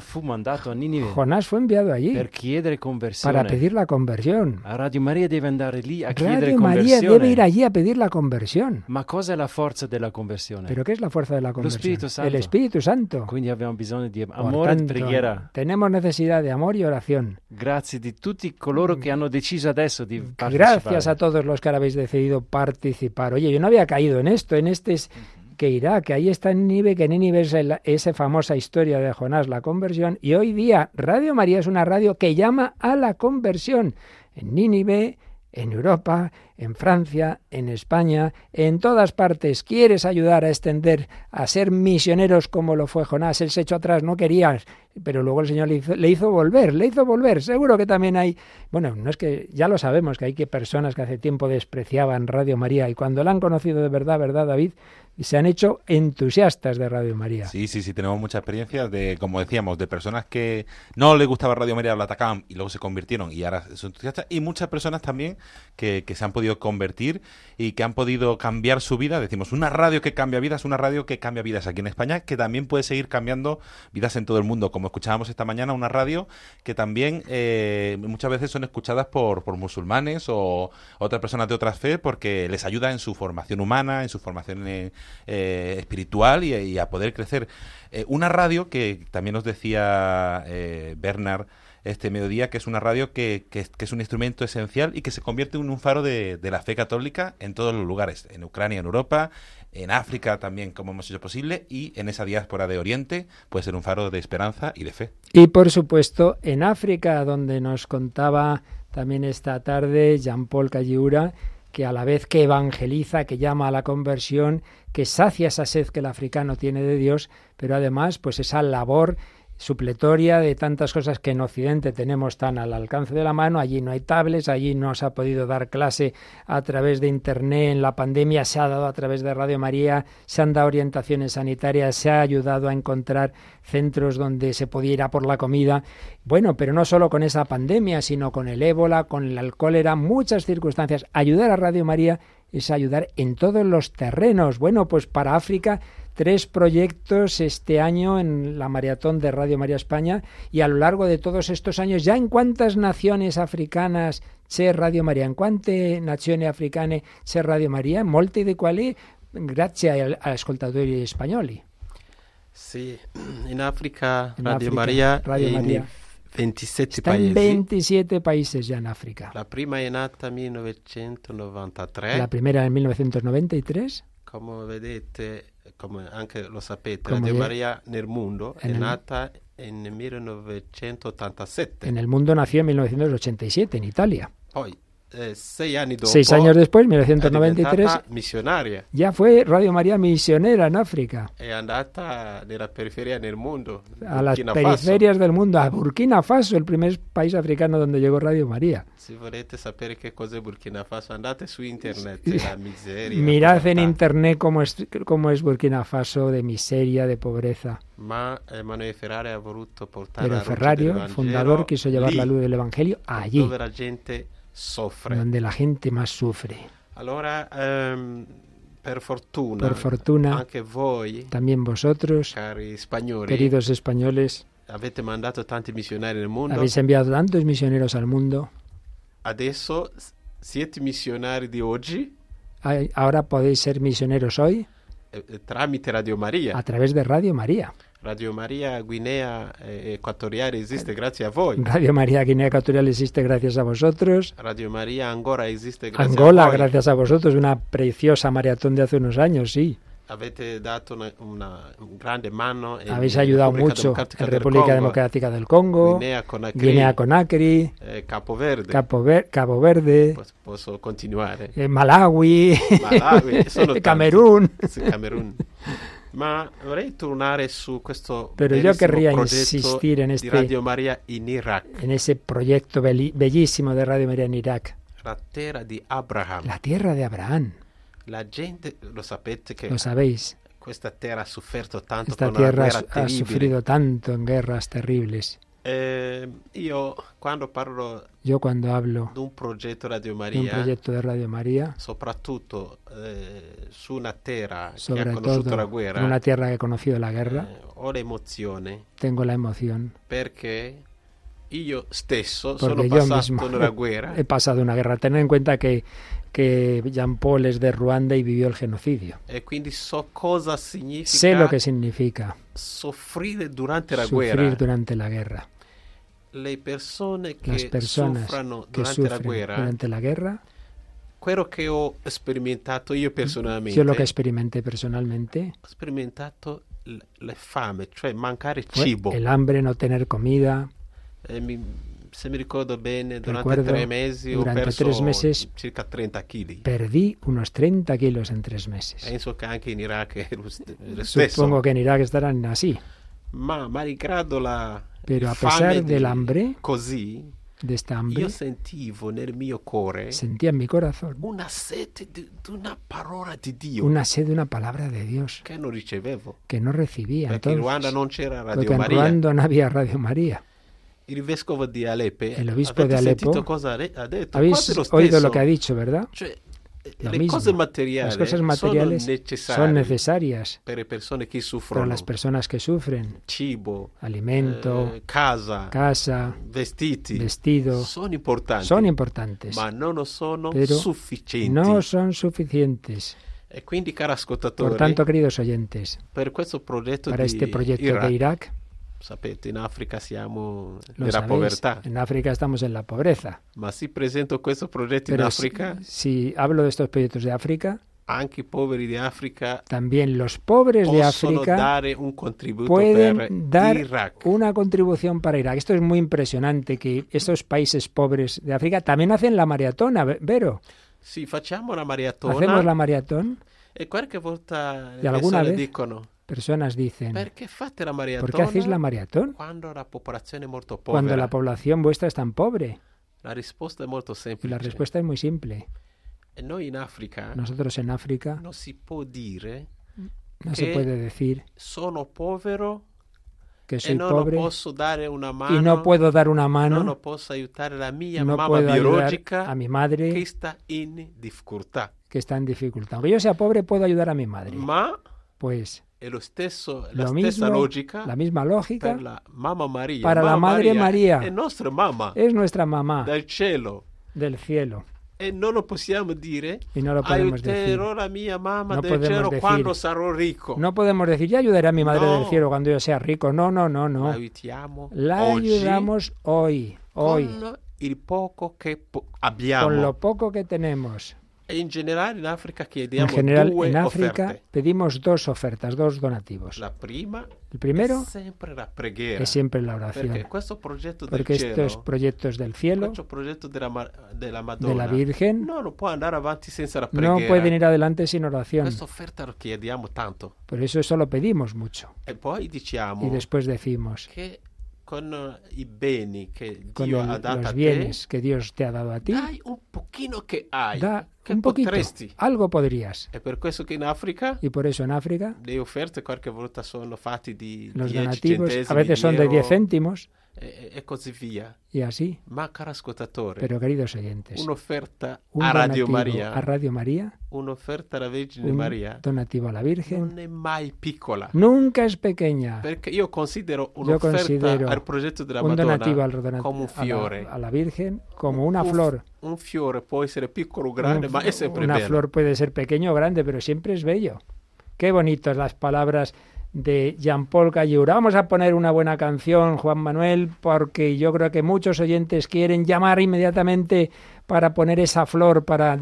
fu mandato a Ninive Jonás fue enviado allí per chiedere conversione. para pedir la conversión. A Radio Maria deve andare lì a chiedere Radio María conversione. debe ir allí a pedir la conversión. Ma cosa è la forza della conversione? ¿Pero qué es la fuerza de la conversión? Spirito Santo. El Espíritu Santo. Quindi abbiamo bisogno di Por amore e preghiera. tenemos necesidad de amor y oración. Grazie di tutti coloro che hanno deciso adesso di partecipare. Gracias a todos los que ahora habéis decidido participar. Oye, yo no había caído en esto, en este es que Irak, ahí está Nínive, que Nínive es esa famosa historia de Jonás, la conversión, y hoy día Radio María es una radio que llama a la conversión. En Nínive, en Europa, en Francia, en España, en todas partes. ¿Quieres ayudar a extender, a ser misioneros como lo fue Jonás? Él se echó atrás, no querías, pero luego el Señor le hizo, le hizo volver, le hizo volver. Seguro que también hay, bueno, no es que ya lo sabemos, que hay que personas que hace tiempo despreciaban Radio María y cuando la han conocido de verdad, verdad, David, se han hecho entusiastas de Radio María. Sí, sí, sí, tenemos mucha experiencia de, como decíamos, de personas que no les gustaba Radio María, la atacaban y luego se convirtieron y ahora son entusiastas. Y muchas personas también que, que se han podido convertir y que han podido cambiar su vida. Decimos, una radio que cambia vidas, una radio que cambia vidas aquí en España, que también puede seguir cambiando vidas en todo el mundo. Como escuchábamos esta mañana, una radio que también eh, muchas veces son escuchadas por, por musulmanes o otras personas de otras fe porque les ayuda en su formación humana, en su formación eh, eh, espiritual y, a poder crecer. Eh, una radio que también nos decía Bernard este mediodía, que es una radio que, es un instrumento esencial y que se convierte en un faro de, de la fe católica en todos los lugares, en Ucrania, en Europa, en África también, como hemos hecho posible, y en esa diáspora de Oriente puede ser un faro de esperanza y de fe. Y por supuesto en África, donde nos contaba también esta tarde Jean-Paul Calliura, que a la vez que evangeliza, que llama a la conversión, que sacia esa sed que el africano tiene de Dios, pero además pues esa labor supletoria de tantas cosas que en Occidente tenemos tan al alcance de la mano. Allí no hay tablets, allí no se ha podido dar clase a través de Internet en la pandemia, se ha dado a través de Radio María, se han dado orientaciones sanitarias, se ha ayudado a encontrar centros donde se podía ir a por la comida. Bueno, pero no solo con esa pandemia, sino con el ébola, con el cólera, muchas circunstancias. Ayudar a Radio María es ayudar en todos los terrenos. Bueno, pues para África tres proyectos este año en la maratón de Radio María España y a lo largo de todos estos años, ¿ya en cuántas naciones africanas c'è Radio Maria? In quante nazioni africane c'è Radio Maria? Molte di quali grazie agli ascoltatori spagnoli. Sì, in Africa In Radio Africa, Maria Radio è in Maria. 27 Está en paesi. 27 países ya en África. La prima è nata nel 1993. La primera en 1993, Come vedete, come anche lo sapete, Come Radio Maria nel mondo è nel- nata nel 1987. en el mundo nació en 1987 en Italia. Poi, eh, sei anni dopo, Seis años después, è 1993, diventata missionaria. ya fue Radio María misionera en África, È andata nella periferia del mondo, a las Faso. periferias del mundo, a Burkina Faso, el primer país africano donde llegó Radio María. Se volete sapere che cos'è Burkina Faso, andate su internet, la miseria. la Mirad en internet cómo es, cómo es Burkina Faso de miseria, de pobreza. Ma Emanuele Ferrari ha voluto portare Pero la del el fundador, quiso llevar la luz del Evangelio allí, dove la gente soffre. donde la gente más sufre. Allora, ehm, per fortuna, Por fortuna, anche voi, también vosotros, cari spagnoli, queridos españoles, avete mandato tanti missionari nel mondo. habéis enviado tantos misioneros al mundo. Adesso siete missionari di oggi Ahora podéis ser misioneros hoy eh, eh, tramite Radio Maria. a través de Radio María. Radio Maria Guinea eh, Equatoriale esiste grazie a voi. Radio María Guinea Ecuatorial existe gracias a vosotros. Radio Maria Angora esiste grazie Angola, a voi. gracias a vosotros, una preciosa maratón de hace unos años, sí. Avete dato una, una- un grande mano in Habéis ayudado mucho en República Congo, Democrática del Congo, Guinea Conakry, eh, Capo Verde. Capo, Ver- Cabo Verde, Pos- posso continuare. eh, Malawi, Malawi, sono (laughs) tanti. Camerún. Ma vorrei tornare su questo Pero yo querría insistir en este- Radio Maria in Iraq, en ese proyecto bellísimo de Radio María en Irak. la Abraham. Tierra de Abraham, La gente, lo sapete che lo sabéis. ha tanto Esta tierra ha, ha terribile. sufrido tanto en guerras terribles. Eh, parlo Yo cuando hablo di un progetto Radio de un Maria, proyecto de Radio María, soprattutto eh, su una terra che ha sobre conosciuto todo la en guerra, una tierra que he conocido la guerra, eh, ho l'emozione tengo la emoción. perché io stesso sono Porque yo mismo guerra (laughs) he pasado una guerra. Tener en cuenta que, que Jean Paul es de Ruanda y vivió el genocidio. e quindi so cosa significa Sé lo que significa soffrire durante la sufrir durante la guerra. Le persone Las che personas que la sufren guerra, durante la guerra, quello che ho sperimentato io personalmente, lo que experimenté personalmente ho sperimentato l- la fame, cioè mancare fue cibo. el hambre, no tener comida. Eh, mi- se mi ricordo bene, durante Recuerdo, tre mesi ho durante perso tres meses circa 30 kg. Perdí unos 30 kilos en tres meses. Penso che anche in Iraq è lo, st- lo stesso. Supongo que en Irak estarán así. Ma malgrado la Pero a pesar dell'hambre, così, de esta hambre, io sentivo nel mio cuore sentía en mi corazón una sed de una palabra de Dios ricevevo. que no recibía. Ruanda Entonces, non c'era porque en. Ruanda no había Radio María. Vescovo El obispo de cosa ha detto? Habéis lo oído lo que ha dicho, ¿verdad? Cioè, le mismo. cose materiali, Las cosas materiales son necesarias. para las personas que sufren. Cibo, Alimento, eh, casa, casa, vestiti, vestido, son importantes, pero no son suficientes. E quindi, Por tanto, queridos oyentes, per questo progetto para este proyecto de Irak, sapete, in Africa siamo lo nella sabéis, povertà, en África estamos en la pobreza. ma se presento questo progetto in Pero si, Africa, si hablo de estos proyectos de África, anche i poveri di Africa también los pobres de África dare un contributo per pueden dar Iraq. una contribución para Irak. Esto es muy impresionante que estos países pobres de África también hacen la maratona, Ve- Vero. Sì, facciamo una maratona. Hacemos la maratón E qualche volta le persone dicono personas dicen, ¿por qué hacéis la maratón cuando la población vuestra es tan pobre? La risposta è molto Y semplice. la respuesta es muy simple. Nosotros en África no se puede decir que e soy pobre y no puedo dar una mano, no puedo ayudar a mi madre que está en dificultad. Aunque yo sea pobre, puedo ayudar a mi madre. Ma Pues è lo stesso, la lo stessa mismo, logica la misma lógica per la mamma Maria. para la Mamma Madre Maria. È nostra mamma es nuestra mamá dal cielo. del cielo. E non lo possiamo dire. Y no lo podemos decir. La mia mamma No del podemos cielo decir. quando sarò ricco. No podemos decir, ya ayudaré a mi madre No. del cielo cuando yo sea rico. No, no, no, La no. aiutiamo La ayudamos hoy, hoy, con il poco che abbiamo. con lo poco que tenemos. En general, en África offerte. pedimos dos ofertas, dos donativos. La prima El primero la es siempre la oración. Porque cielo, estos proyectos del cielo, de la Virgen, no, avanti senza la no pueden ir adelante sin oración. Tanto. Por eso eso lo pedimos mucho. E poi diciamo Y después decimos, con eh, i beni che con Dio el- ha dato los te, bienes que Dios te ha dado a ti, dai un pochino che hai, da un poquito, potresti. algo podrías. E per questo che in Africa Y por eso en África le offerte qualche volta sono fatte di los 10 donativos a veces son de euro. 10 céntimos e, e così via. y así. Ma caro ascoltatore, Pero queridos oyentes, un'offerta un a Radio a María, un'offerta alla Vergine un Maria donativo a la Virgen, non è mai piccola. nunca es pequeña. Perché io considero Yo un'offerta considero al progetto della un Madonna donativo al donat- come un fiore. Virgen como una Un- flor. Un fiore può essere piccolo o grande, Un- ma è sempre una bello. flor puede ser pequeño o grande, pero siempre es bello. Qué bonitas las palabras de Jean-Paul Cayura. Vamos a poner una buena canción, Juan Manuel, porque yo creo que muchos oyentes quieren llamar inmediatamente para poner esa flor, para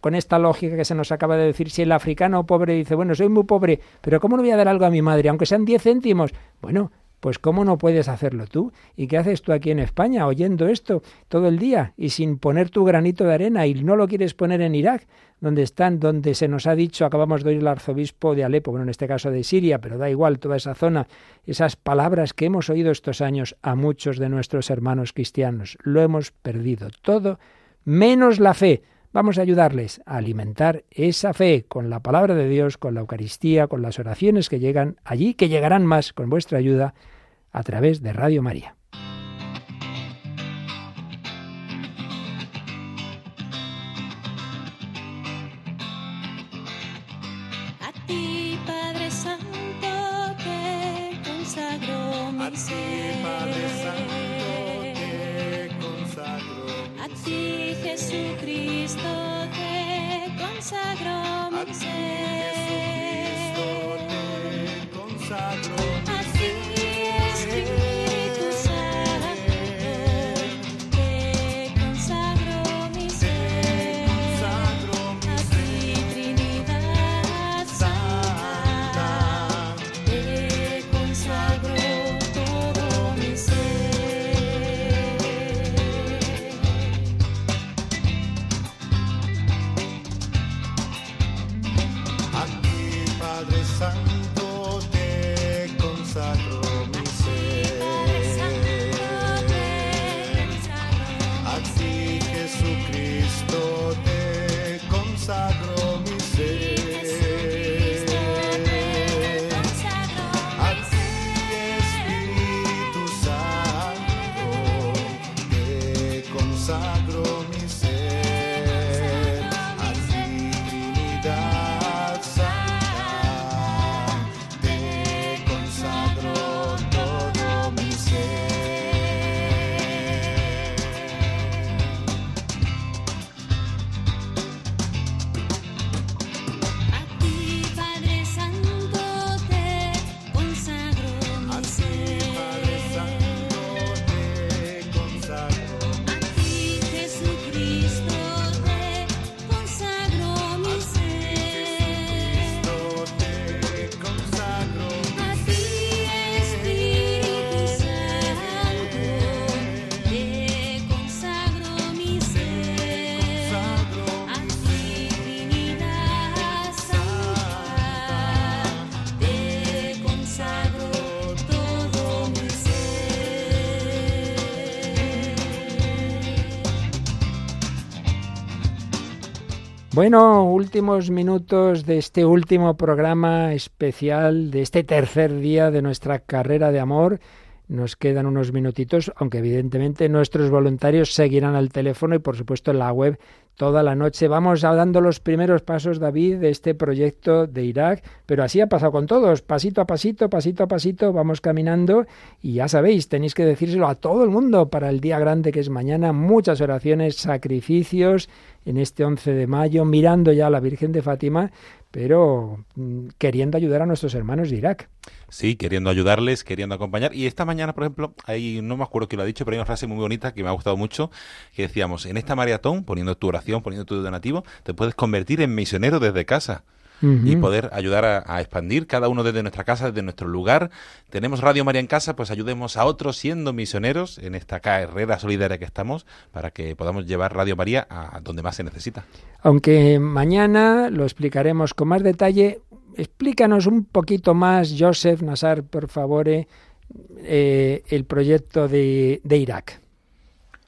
con esta lógica que se nos acaba de decir. Si el africano pobre dice, bueno, soy muy pobre, pero ¿cómo no voy a dar algo a mi madre, aunque sean 10 céntimos? Bueno, pues ¿cómo no puedes hacerlo tú? ¿Y qué haces tú aquí en España oyendo esto todo el día y sin poner tu granito de arena y no lo quieres poner en Irak, donde están, donde se nos ha dicho, acabamos de oír el arzobispo de Alepo, bueno, en este caso de Siria, pero da igual toda esa zona, esas palabras que hemos oído estos años a muchos de nuestros hermanos cristianos, lo hemos perdido todo, menos la fe. Vamos a ayudarles a alimentar esa fe con la palabra de Dios, con la Eucaristía, con las oraciones que llegan allí, que llegarán más con vuestra ayuda a través de Radio María. Jesucristo, te consagro mi ser. A ti, Bueno, últimos minutos de este último programa especial, de este tercer día de nuestra carrera de amor. Nos quedan unos minutitos, aunque evidentemente nuestros voluntarios seguirán al teléfono y por supuesto en la web toda la noche. Vamos dando los primeros pasos, David, de este proyecto de Irak, pero así ha pasado con todos, pasito a pasito, pasito a pasito, vamos caminando y ya sabéis, tenéis que decírselo a todo el mundo para el día grande que es mañana, muchas oraciones, sacrificios en este 11 de mayo, mirando ya a la Virgen de Fátima, pero mm, queriendo ayudar a nuestros hermanos de Irak. Sí, queriendo ayudarles, queriendo acompañar. Y esta mañana, por ejemplo, hay, no me acuerdo quién lo ha dicho, pero hay una frase muy bonita que me ha gustado mucho, que decíamos, en esta maratón, poniendo tu oración, poniendo tu donativo, te puedes convertir en misionero desde casa y poder ayudar a, a expandir cada uno desde nuestra casa, desde nuestro lugar. Tenemos Radio María en casa, pues ayudemos a otros siendo misioneros en esta carrera solidaria que estamos para que podamos llevar Radio María a donde más se necesita. Aunque mañana lo explicaremos con más detalle, explícanos un poquito más, Joseph Nassar, por favor, eh, eh, el proyecto de, de Irak.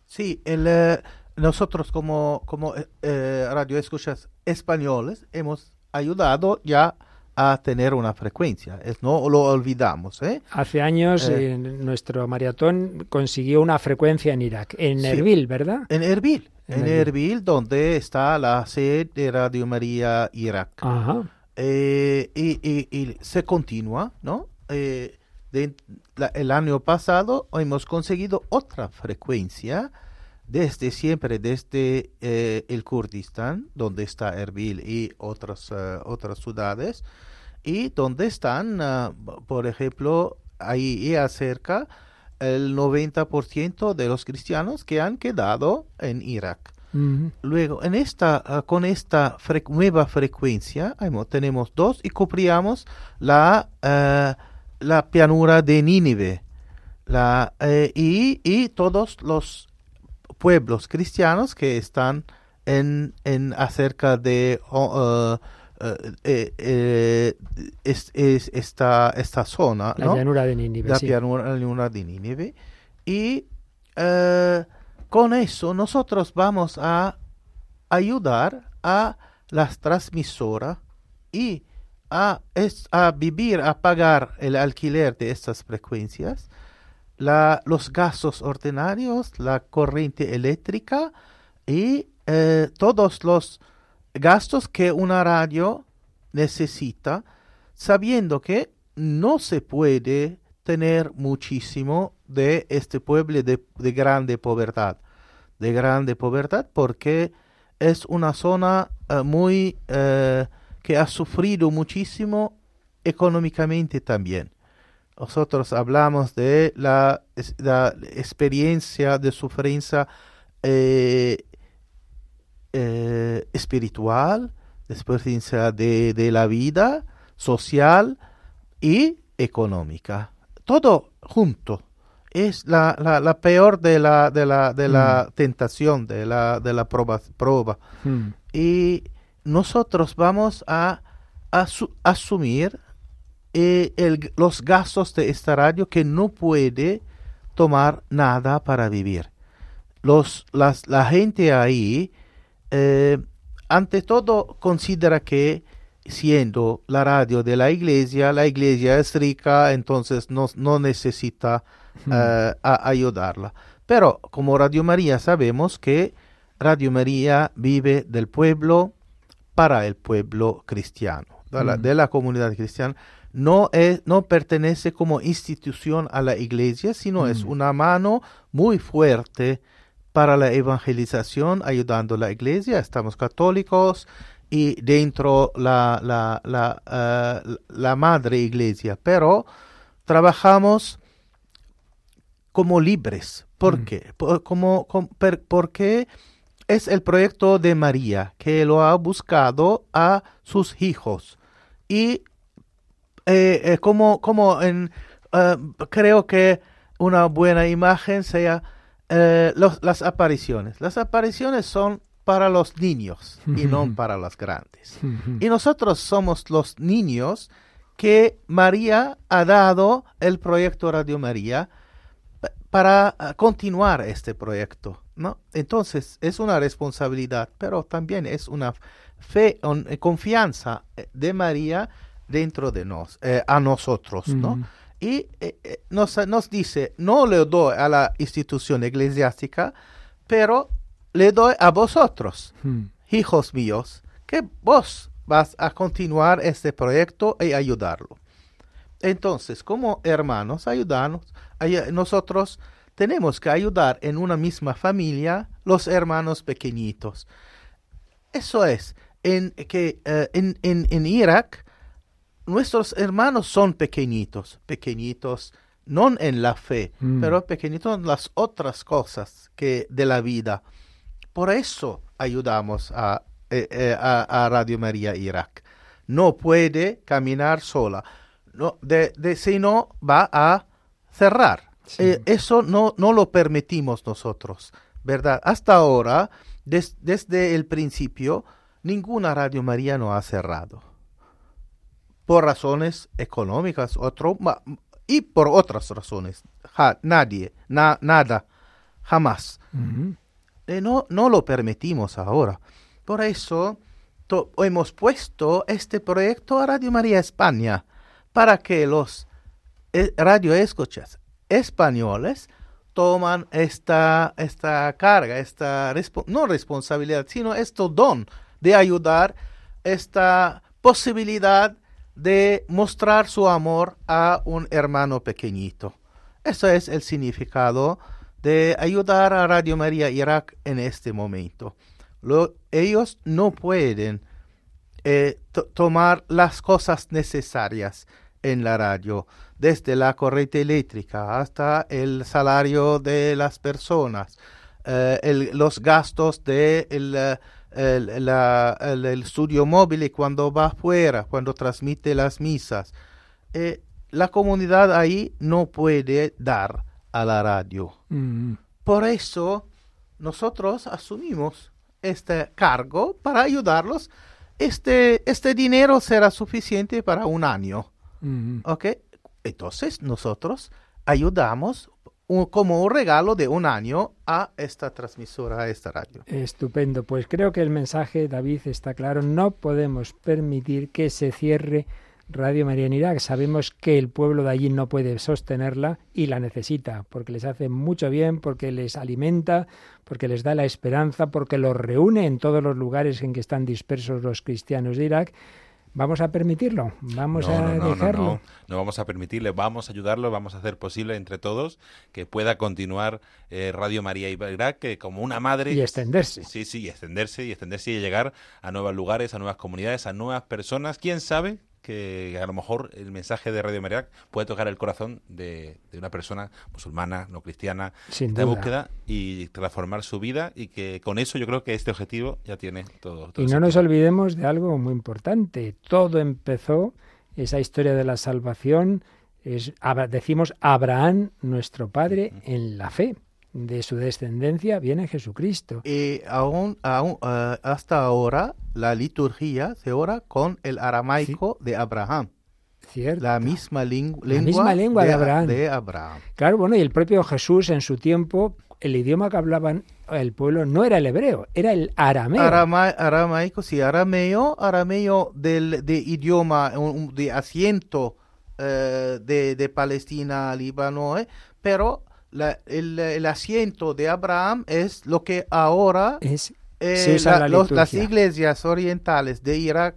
Sí, el, eh, nosotros como, como eh, eh, Radio Escuchas Españoles hemos ayudado ya a tener una frecuencia. Es, no lo olvidamos. ¿eh? Hace años Eh. eh, nuestro maratón consiguió una frecuencia en Irak, en Sí. Erbil, ¿verdad? En Erbil. En En Erbil. Erbil, donde está la sede de Radio María Irak. Ajá. Eh, y, y- y se continúa, ¿no? De- la- el año pasado hemos conseguido otra frecuencia desde siempre, desde eh, el Kurdistán, donde está Erbil y otras, eh, otras ciudades, y donde están, ah, por ejemplo, ahí y cerca el 90% de los cristianos que han quedado en Irak. Luego, en esta, ah, con esta nueva frecuencia, tenemos dos y cubríamos la, ah, la pianura de Nínive la, eh, y, y todos los pueblos cristianos que están en, en acerca de oh, ah, eh, eh, es- es- esta, esta zona. La ¿no? llanura de Nínive. la sí. pianura la llanura de Nínive. Y eh, con eso nosotros vamos a ayudar a las transmisoras y a, es- a vivir, a pagar el alquiler de estas frecuencias, la- los gastos ordinarios, la corriente eléctrica y eh, todos los gastos que una radio necesita, sabiendo que no se puede tener muchísimo de este pueblo de, de grande pobreza, de grande pobreza, porque es una zona eh, muy eh, que ha sufrido muchísimo económicamente también. Nosotros hablamos de la, experiencia de sufrencia eh, eh, espiritual, de experiencia de, de la vida social y económica. Todo junto. Es la, la, la peor de la, de la, de la tentación, de la, de la prueba. prueba. Mm. Y nosotros vamos a, asu- asumir eh, el- los gastos de esta radio que no puede tomar nada para vivir. Los, las, la gente ahí, eh, ante todo, considera que siendo la radio de la iglesia, la iglesia es rica, entonces no, no necesita eh, a- ayudarla. Pero como Radio María sabemos que Radio María vive del pueblo para el pueblo cristiano, de la, Mm. de la comunidad cristiana. No, es, no pertenece como institución a la iglesia, sino es Mm. una mano muy fuerte para la evangelización, ayudando a la iglesia. Estamos católicos y dentro la, la, la, eh, la madre iglesia, pero trabajamos como libres. ¿Por Mm. qué? Por, como, com- per- porque es el proyecto de María que lo ha buscado a sus hijos. Y eh, eh, como, como en, eh, creo que una buena imagen sea eh, los- las apariciones. Las apariciones son para los niños y no (laughs) para los grandes. (laughs) Y nosotros somos los niños que María ha dado el proyecto Radio María pa- para ah, continuar este proyecto, ¿no? Entonces es una responsabilidad, pero también es una fe, on- confianza de María dentro de nos, eh, a nosotros, ¿no? Y eh, eh, nos, nos dice, no le doy a la institución eclesiástica, pero le doy a vosotros, Mm. hijos míos, que vos vas a continuar este proyecto y ayudarlo. Entonces, como hermanos, ayudarnos, ay- nosotros tenemos que ayudar en una misma familia los hermanos pequeñitos. Eso es, en, que eh, en, en, en Irak nuestros hermanos son pequeñitos, pequeñitos, no en la fe, Mm. pero pequeñitos en las otras cosas que de la vida. Por eso ayudamos a, eh, eh, a, a Radio María Irak. No puede caminar sola. No, de, de, si no, va a cerrar. Sí. Eh, eso no, no lo permitimos nosotros, ¿verdad? Hasta ahora, des- desde el principio, ninguna Radio María no ha cerrado. Por razones económicas otro, y por otras razones. Ja- nadie, na- nada, jamás. Eh, no, no lo permitimos ahora. Por eso to- hemos puesto este proyecto a Radio María España para que los eh, radioescuchas españoles toman esta, esta carga, esta respo- no responsabilidad, sino este don de ayudar, esta posibilidad de mostrar su amor a un hermano pequeñito. Eso es el significado de ayudar a Radio María Irak en este momento. Lo- ellos no pueden eh, to- tomar las cosas necesarias en la radio, desde la corriente eléctrica hasta el salario de las personas, eh, los gastos de el, eh, el- la- el- el estudio móvil y cuando va afuera, cuando transmite las misas. Eh, la comunidad ahí no puede dar a la radio. Mm. Por eso nosotros asumimos este cargo para ayudarlos. Este, este dinero será suficiente para un año. Mm. ¿Ok? Entonces nosotros ayudamos como un regalo de un año a esta transmisora, a esta radio. Estupendo. Pues creo que el mensaje, David, está claro. No podemos permitir que se cierre Radio María en Irak. Sabemos que el pueblo de allí no puede sostenerla y la necesita, porque les hace mucho bien, porque les alimenta, porque les da la esperanza, porque los reúne en todos los lugares en que están dispersos los cristianos de Irak. ¿Vamos a permitirlo? ¿Vamos no, a no, no, no, dejarlo? no, no vamos a permitirle, vamos a ayudarlo, vamos a hacer posible entre todos que pueda continuar eh, Radio María Irak que como una madre Y extenderse. Sí, sí, y extenderse y extenderse y llegar a nuevos lugares, a nuevas comunidades, a nuevas personas. ¿Quién sabe? Que a lo mejor el mensaje de Radio María puede tocar el corazón de, de una persona musulmana, no cristiana, Sin de búsqueda y transformar su vida y que con eso yo creo que este objetivo ya tiene todo. todo Y no nos olvidemos de algo muy importante. Todo empezó, esa historia de la salvación, es, decimos Abraham, nuestro padre, en la fe. De su descendencia viene Jesucristo. Y aún, aún, eh, hasta ahora la liturgia se ora con el aramaico de Abraham. Cierto. La misma, ling- La lengua, misma lengua de Abraham. de Abraham. Claro, bueno, y el propio Jesús en su tiempo, el idioma que hablaban el pueblo no era el hebreo, era el arameo. Arama- aramaico, sí, arameo, arameo del, de idioma, de asiento eh, de, de Palestina, Líbano, eh, pero la- el, el asiento de Abraham es lo que ahora es, eh, la los- las iglesias orientales de Irak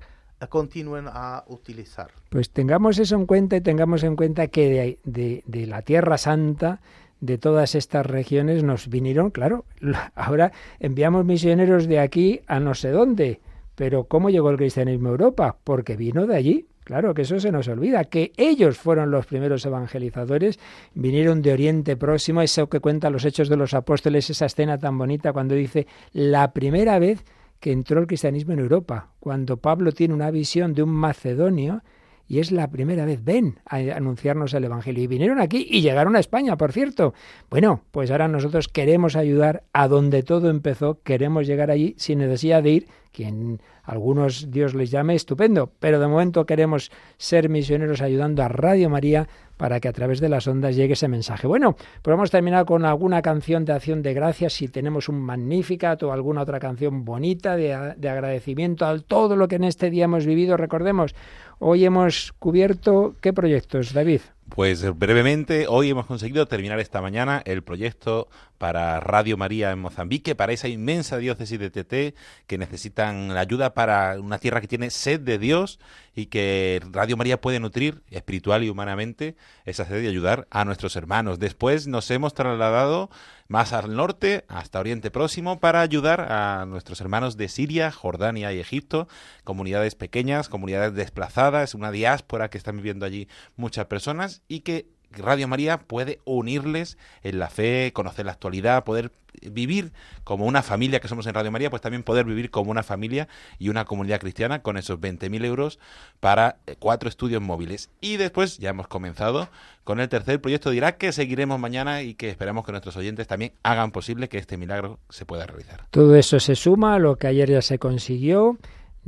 continúan a utilizar. Pues tengamos eso en cuenta y tengamos en cuenta que de, de- de la Tierra Santa, de todas estas regiones, nos vinieron, claro, ahora enviamos misioneros de aquí a no sé dónde, pero ¿cómo llegó el cristianismo a Europa? Porque vino de allí. Claro que eso se nos olvida, que ellos fueron los primeros evangelizadores, vinieron de Oriente Próximo, eso que cuentan los Hechos de los Apóstoles, esa escena tan bonita cuando dice la primera vez que entró el cristianismo en Europa, cuando Pablo tiene una visión de un macedonio y es la primera vez, ven a anunciarnos el Evangelio. Y vinieron aquí y llegaron a España, por cierto. Bueno, pues ahora nosotros queremos ayudar a donde todo empezó, queremos llegar allí sin necesidad de ir quien algunos Dios les llame, estupendo, pero de momento queremos ser misioneros ayudando a Radio María para que a través de las ondas llegue ese mensaje. Bueno, pues vamos a terminar con alguna canción de acción de gracias, si tenemos un Magnificat o alguna otra canción bonita de, de agradecimiento a todo lo que en este día hemos vivido. Recordemos, hoy hemos cubierto, ¿qué proyectos, David? Pues brevemente, hoy hemos conseguido terminar esta mañana el proyecto para Radio María en Mozambique, para esa inmensa diócesis de TT que necesitan la ayuda para una tierra que tiene sed de Dios y que Radio María puede nutrir espiritual y humanamente esa sed y ayudar a nuestros hermanos. Después nos hemos trasladado más al norte, hasta Oriente Próximo, para ayudar a nuestros hermanos de Siria, Jordania y Egipto, comunidades pequeñas, comunidades desplazadas, una diáspora que están viviendo allí muchas personas y que Radio María puede unirles en la fe, conocer la actualidad, poder vivir como una familia que somos en Radio María, pues también poder vivir como una familia y una comunidad cristiana con esos 20.000 euros para eh, cuatro estudios móviles. Y después ya hemos comenzado con el tercer proyecto de Irak que seguiremos mañana y que esperamos que nuestros oyentes también hagan posible que este milagro se pueda realizar. Todo eso se suma a lo que ayer ya se consiguió.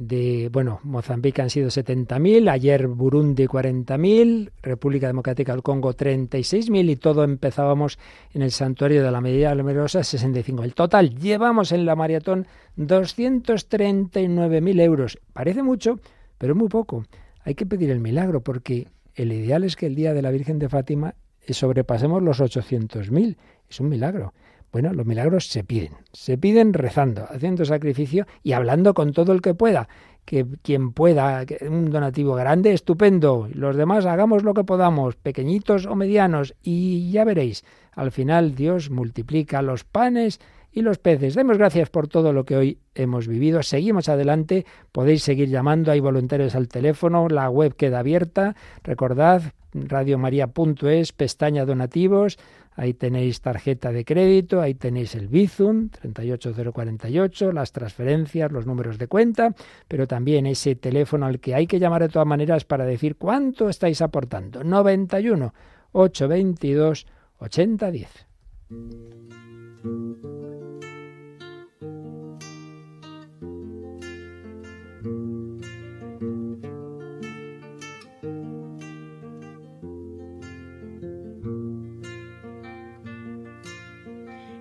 De, bueno, Mozambique han sido 70.000, ayer Burundi 40.000, República Democrática del Congo 36.000 y todo empezábamos en el santuario de la Medida Numerosa 65. El total llevamos en la maratón 239.000 euros. Parece mucho, pero muy poco. Hay que pedir el milagro porque el ideal es que el día de la Virgen de Fátima sobrepasemos los 800.000. Es un milagro. Bueno, los milagros se piden, se piden rezando, haciendo sacrificio y hablando con todo el que pueda. Que quien pueda, un donativo grande, estupendo. Los demás hagamos lo que podamos, pequeñitos o medianos, y ya veréis, al final Dios multiplica los panes y los peces. Demos gracias por todo lo que hoy hemos vivido. Seguimos adelante, podéis seguir llamando, hay voluntarios al teléfono, la web queda abierta. Recordad, radiomaria.es, pestaña donativos, Ahí tenéis tarjeta de crédito, ahí tenéis el Bizum 38048, las transferencias, los números de cuenta, pero también ese teléfono al que hay que llamar de todas maneras para decir cuánto estáis aportando. 91 822 8010.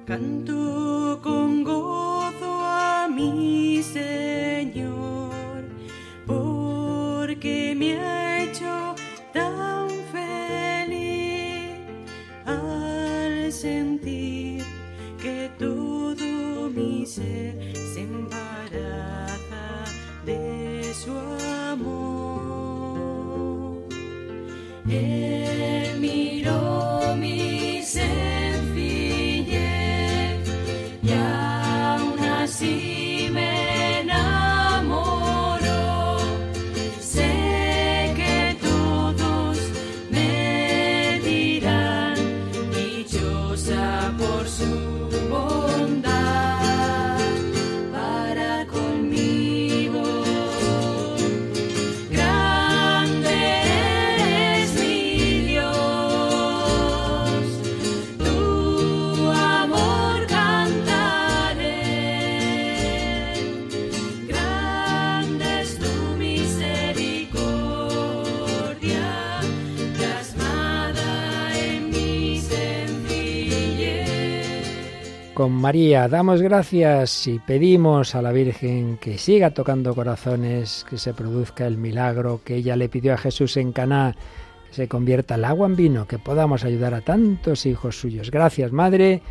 Canto con gozo a mi Señor, porque me ha hecho tan feliz al sentir que todo mi ser se embaraza de su amor. Él miró Con María damos gracias y pedimos a la Virgen que siga tocando corazones, que se produzca el milagro que ella le pidió a Jesús en Caná, que se convierta el agua en vino, que podamos ayudar a tantos hijos suyos. Gracias, Madre.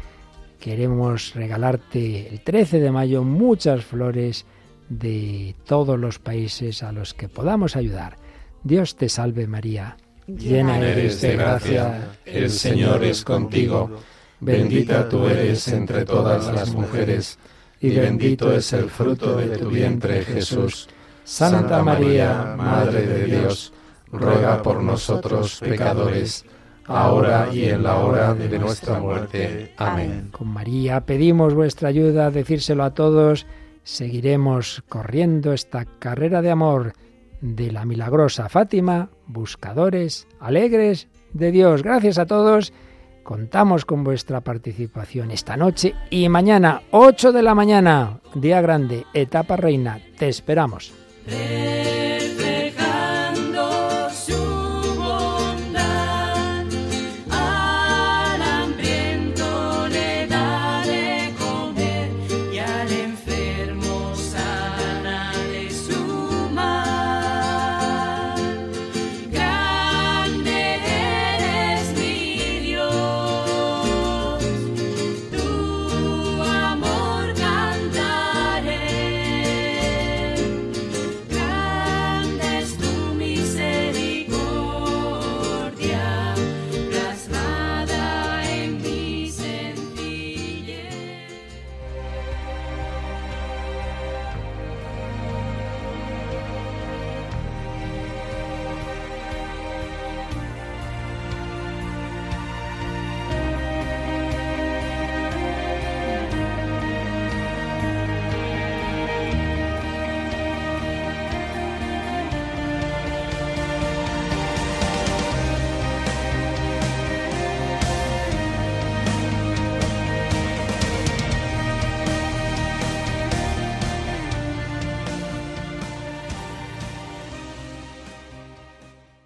Queremos regalarte el 13 de mayo muchas flores de todos los países a los que podamos ayudar. Dios te salve María, llena eres de gracia, el Señor es contigo. Bendita tú eres entre todas las mujeres, y bendito es el fruto de tu vientre, Jesús. Santa María, Madre de Dios, ruega por nosotros pecadores, ahora y en la hora de nuestra muerte. Amén. Con María pedimos vuestra ayuda, decírselo a todos. Seguiremos corriendo esta carrera de amor de la milagrosa Fátima, buscadores alegres de Dios. Gracias a todos. Contamos con vuestra participación esta noche y mañana, 8 de la mañana, día grande, etapa reina. Te esperamos.